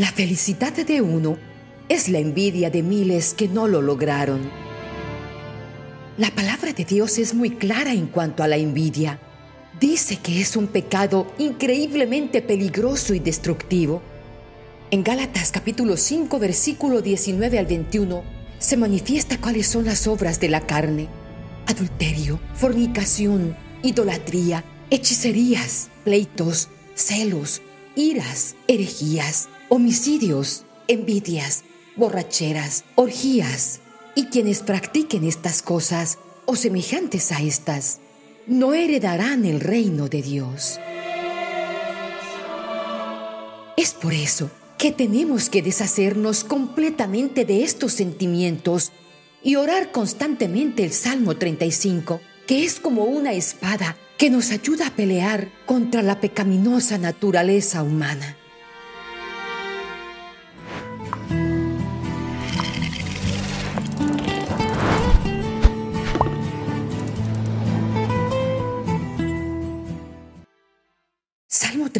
La felicidad de uno es la envidia de miles que no lo lograron. La palabra de Dios es muy clara en cuanto a la envidia. Dice que es un pecado increíblemente peligroso y destructivo. En Gálatas capítulo 5 versículo 19 al 21 se manifiesta cuáles son las obras de la carne. Adulterio, fornicación, idolatría, hechicerías, pleitos, celos, iras, herejías, homicidios, envidias, borracheras, orgías, y quienes practiquen estas cosas o semejantes a estas, no heredarán el reino de Dios. Es por eso que tenemos que deshacernos completamente de estos sentimientos y orar constantemente el Salmo 35, que es como una espada que nos ayuda a pelear contra la pecaminosa naturaleza humana.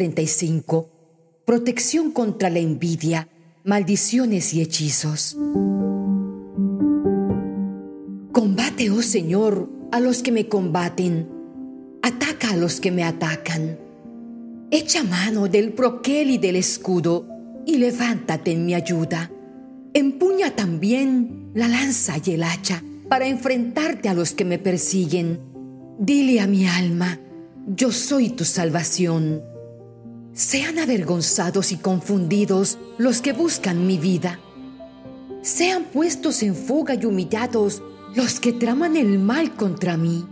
35. Protección contra la envidia, maldiciones y hechizos. Combate, oh Señor, a los que me combaten. Ataca a los que me atacan. Echa mano del broquel y del escudo y levántate en mi ayuda. Empuña también la lanza y el hacha para enfrentarte a los que me persiguen. Dile a mi alma, yo soy tu salvación. Sean avergonzados y confundidos los que buscan mi vida. Sean puestos en fuga y humillados los que traman el mal contra mí.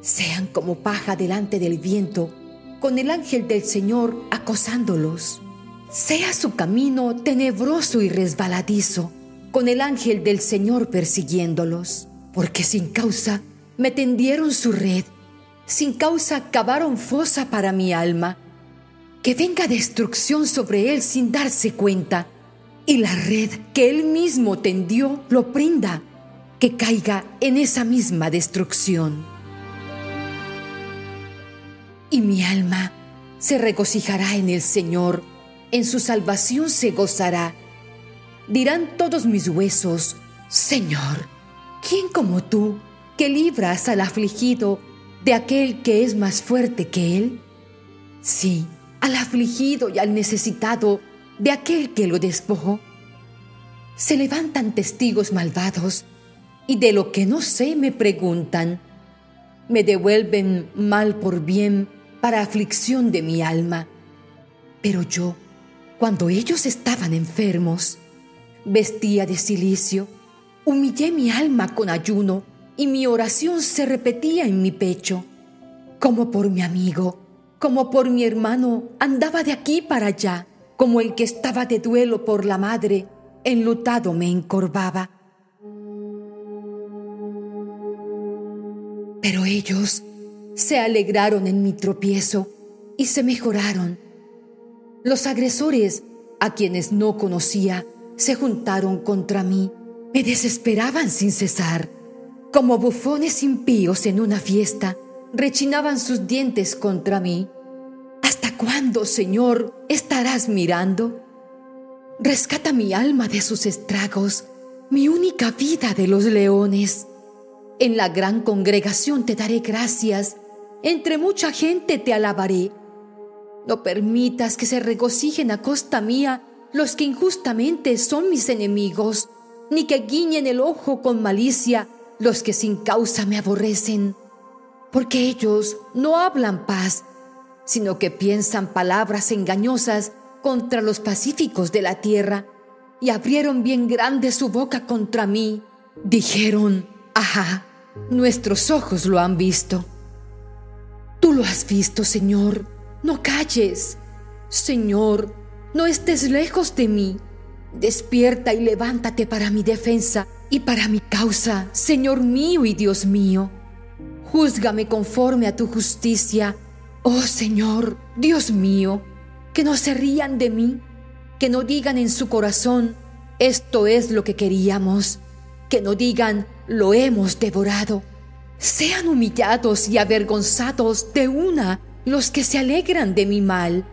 Sean como paja delante del viento, con el ángel del Señor acosándolos. Sea su camino tenebroso y resbaladizo, con el ángel del Señor persiguiéndolos, porque sin causa me tendieron su red sin causa cavaron fosa para mi alma. Que venga destrucción sobre él sin darse cuenta, y la red que él mismo tendió lo prenda, que caiga en esa misma destrucción. Y mi alma se regocijará en el Señor, en su salvación se gozará. Dirán todos mis huesos, Señor, ¿quién como tú, que libras al afligido de aquel que es más fuerte que él? Sí, al afligido y al necesitado de aquel que lo despojó. Se levantan testigos malvados y de lo que no sé me preguntan. Me devuelven mal por bien para aflicción de mi alma. Pero yo, cuando ellos estaban enfermos, vestía de silicio, humillé mi alma con ayuno y mi oración se repetía en mi pecho. Como por mi amigo, como por mi hermano, andaba de aquí para allá, como el que estaba de duelo por la madre, enlutado me encorvaba. Pero ellos se alegraron en mi tropiezo y se mejoraron. Los agresores, a quienes no conocía, se juntaron contra mí, me desesperaban sin cesar. Como bufones impíos en una fiesta, rechinaban sus dientes contra mí. ¿Hasta cuándo, Señor, estarás mirando? Rescata mi alma de sus estragos, mi única vida de los leones. En la gran congregación te daré gracias, entre mucha gente te alabaré. No permitas que se regocijen a costa mía los que injustamente son mis enemigos, ni que guiñen el ojo con malicia los que sin causa me aborrecen, porque ellos no hablan paz, sino que piensan palabras engañosas contra los pacíficos de la tierra, y abrieron bien grande su boca contra mí. Dijeron, ajá, nuestros ojos lo han visto. Tú lo has visto, Señor, no calles. Señor, no estés lejos de mí. Despierta y levántate para mi defensa y para mi causa, Señor mío y Dios mío. Júzgame conforme a tu justicia, oh Señor, Dios mío, que no se rían de mí, que no digan en su corazón, esto es lo que queríamos, que no digan, lo hemos devorado. Sean humillados y avergonzados de una los que se alegran de mi mal.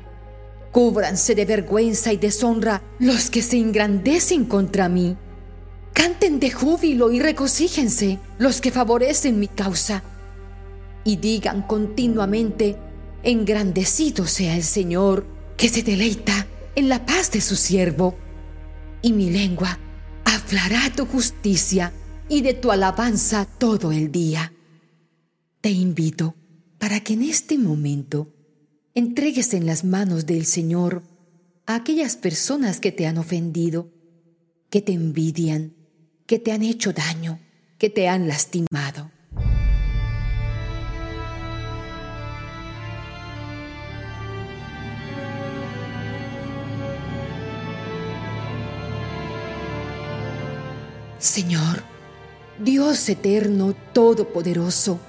Cúbranse de vergüenza y deshonra los que se engrandecen contra mí. Canten de júbilo y regocíjense los que favorecen mi causa. Y digan continuamente, engrandecido sea el Señor, que se deleita en la paz de su siervo. Y mi lengua hablará tu justicia y de tu alabanza todo el día. Te invito para que en este momento entregues en las manos del Señor a aquellas personas que te han ofendido, que te envidian, que te han hecho daño, que te han lastimado. Señor, Dios eterno, todopoderoso,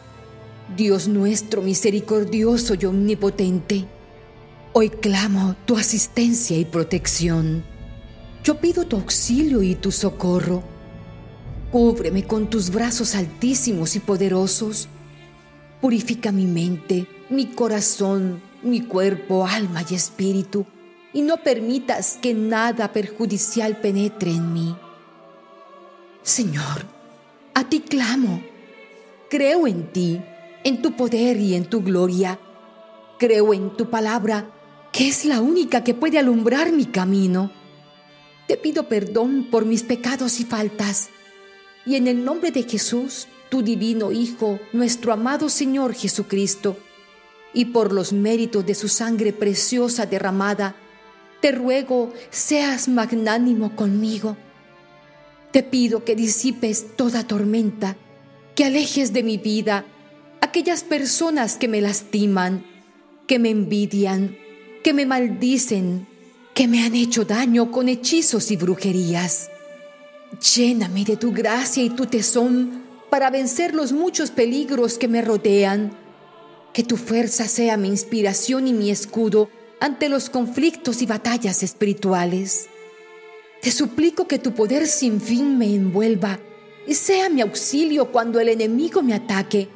Dios nuestro misericordioso y omnipotente, hoy clamo tu asistencia y protección. Yo pido tu auxilio y tu socorro. Cúbreme con tus brazos altísimos y poderosos. Purifica mi mente, mi corazón, mi cuerpo, alma y espíritu, y no permitas que nada perjudicial penetre en mí. Señor, a ti clamo. Creo en ti en tu poder y en tu gloria. Creo en tu palabra, que es la única que puede alumbrar mi camino. Te pido perdón por mis pecados y faltas, y en el nombre de Jesús, tu divino Hijo, nuestro amado Señor Jesucristo, y por los méritos de su sangre preciosa derramada, te ruego seas magnánimo conmigo. Te pido que disipes toda tormenta, que alejes de mi vida aquellas personas que me lastiman, que me envidian, que me maldicen, que me han hecho daño con hechizos y brujerías. Lléname de tu gracia y tu tesón para vencer los muchos peligros que me rodean. Que tu fuerza sea mi inspiración y mi escudo ante los conflictos y batallas espirituales. Te suplico que tu poder sin fin me envuelva y sea mi auxilio cuando el enemigo me ataque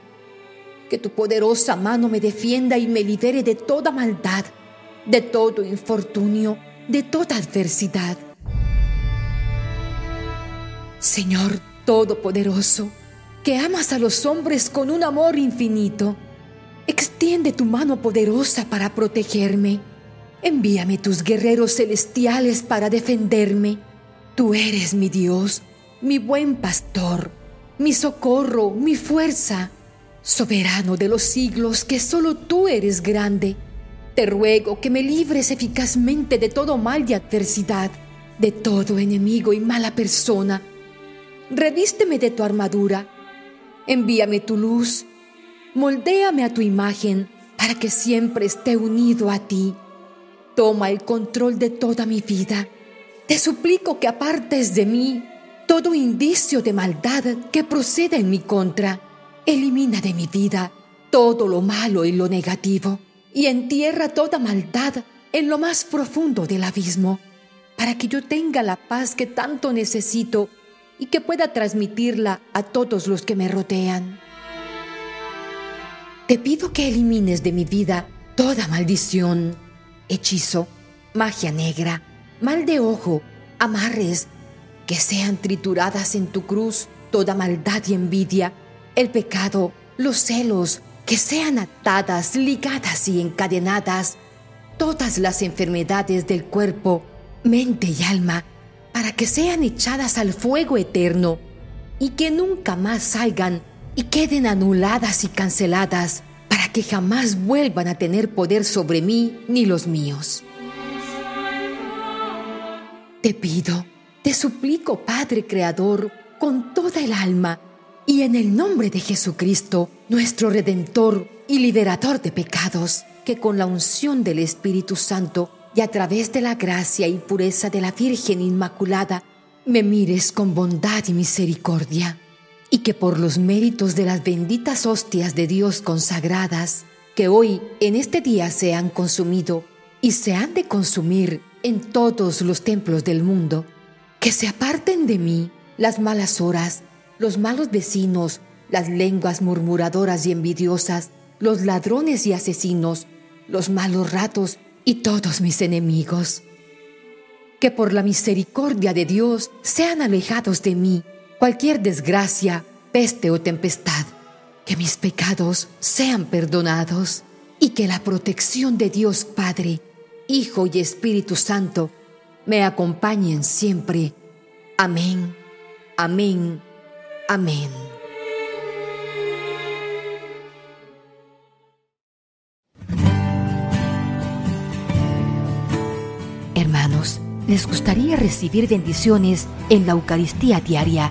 que tu poderosa mano me defienda y me libere de toda maldad, de todo infortunio, de toda adversidad. Señor Todopoderoso, que amas a los hombres con un amor infinito, extiende tu mano poderosa para protegerme. Envíame tus guerreros celestiales para defenderme. Tú eres mi Dios, mi buen pastor, mi socorro, mi fuerza Soberano de los siglos, que solo tú eres grande, te ruego que me libres eficazmente de todo mal y adversidad, de todo enemigo y mala persona. Revísteme de tu armadura, envíame tu luz, moldéame a tu imagen para que siempre esté unido a ti. Toma el control de toda mi vida. Te suplico que apartes de mí todo indicio de maldad que proceda en mi contra Elimina de mi vida todo lo malo y lo negativo y entierra toda maldad en lo más profundo del abismo, para que yo tenga la paz que tanto necesito y que pueda transmitirla a todos los que me rodean. Te pido que elimines de mi vida toda maldición, hechizo, magia negra, mal de ojo, amarres, que sean trituradas en tu cruz toda maldad y envidia, el pecado, los celos, que sean atadas, ligadas y encadenadas, todas las enfermedades del cuerpo, mente y alma, para que sean echadas al fuego eterno y que nunca más salgan y queden anuladas y canceladas, que jamás vuelvan a tener poder sobre mí ni los míos. Te pido, te suplico, Padre Creador, con toda el alma, y en el nombre de Jesucristo, nuestro Redentor y Liberador de pecados, que con la unción del Espíritu Santo y a través de la gracia y pureza de la Virgen Inmaculada, me mires con bondad y misericordia, y que por los méritos de las benditas hostias de Dios consagradas, que hoy en este día se han consumido y se han de consumir en todos los templos del mundo, que se aparten de mí las malas horas, los malos vecinos, las lenguas murmuradoras y envidiosas, los ladrones y asesinos, los malos ratos y todos mis enemigos. Que por la misericordia de Dios sean alejados de mí cualquier desgracia, peste o tempestad. Que mis pecados sean perdonados y que la protección de Dios Padre, Hijo y Espíritu Santo me acompañen siempre. Amén, amén, amén. Hermanos, ¿les gustaría recibir bendiciones en la Eucaristía diaria,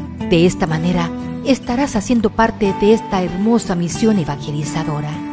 De esta manera estarás haciendo parte de esta hermosa misión evangelizadora.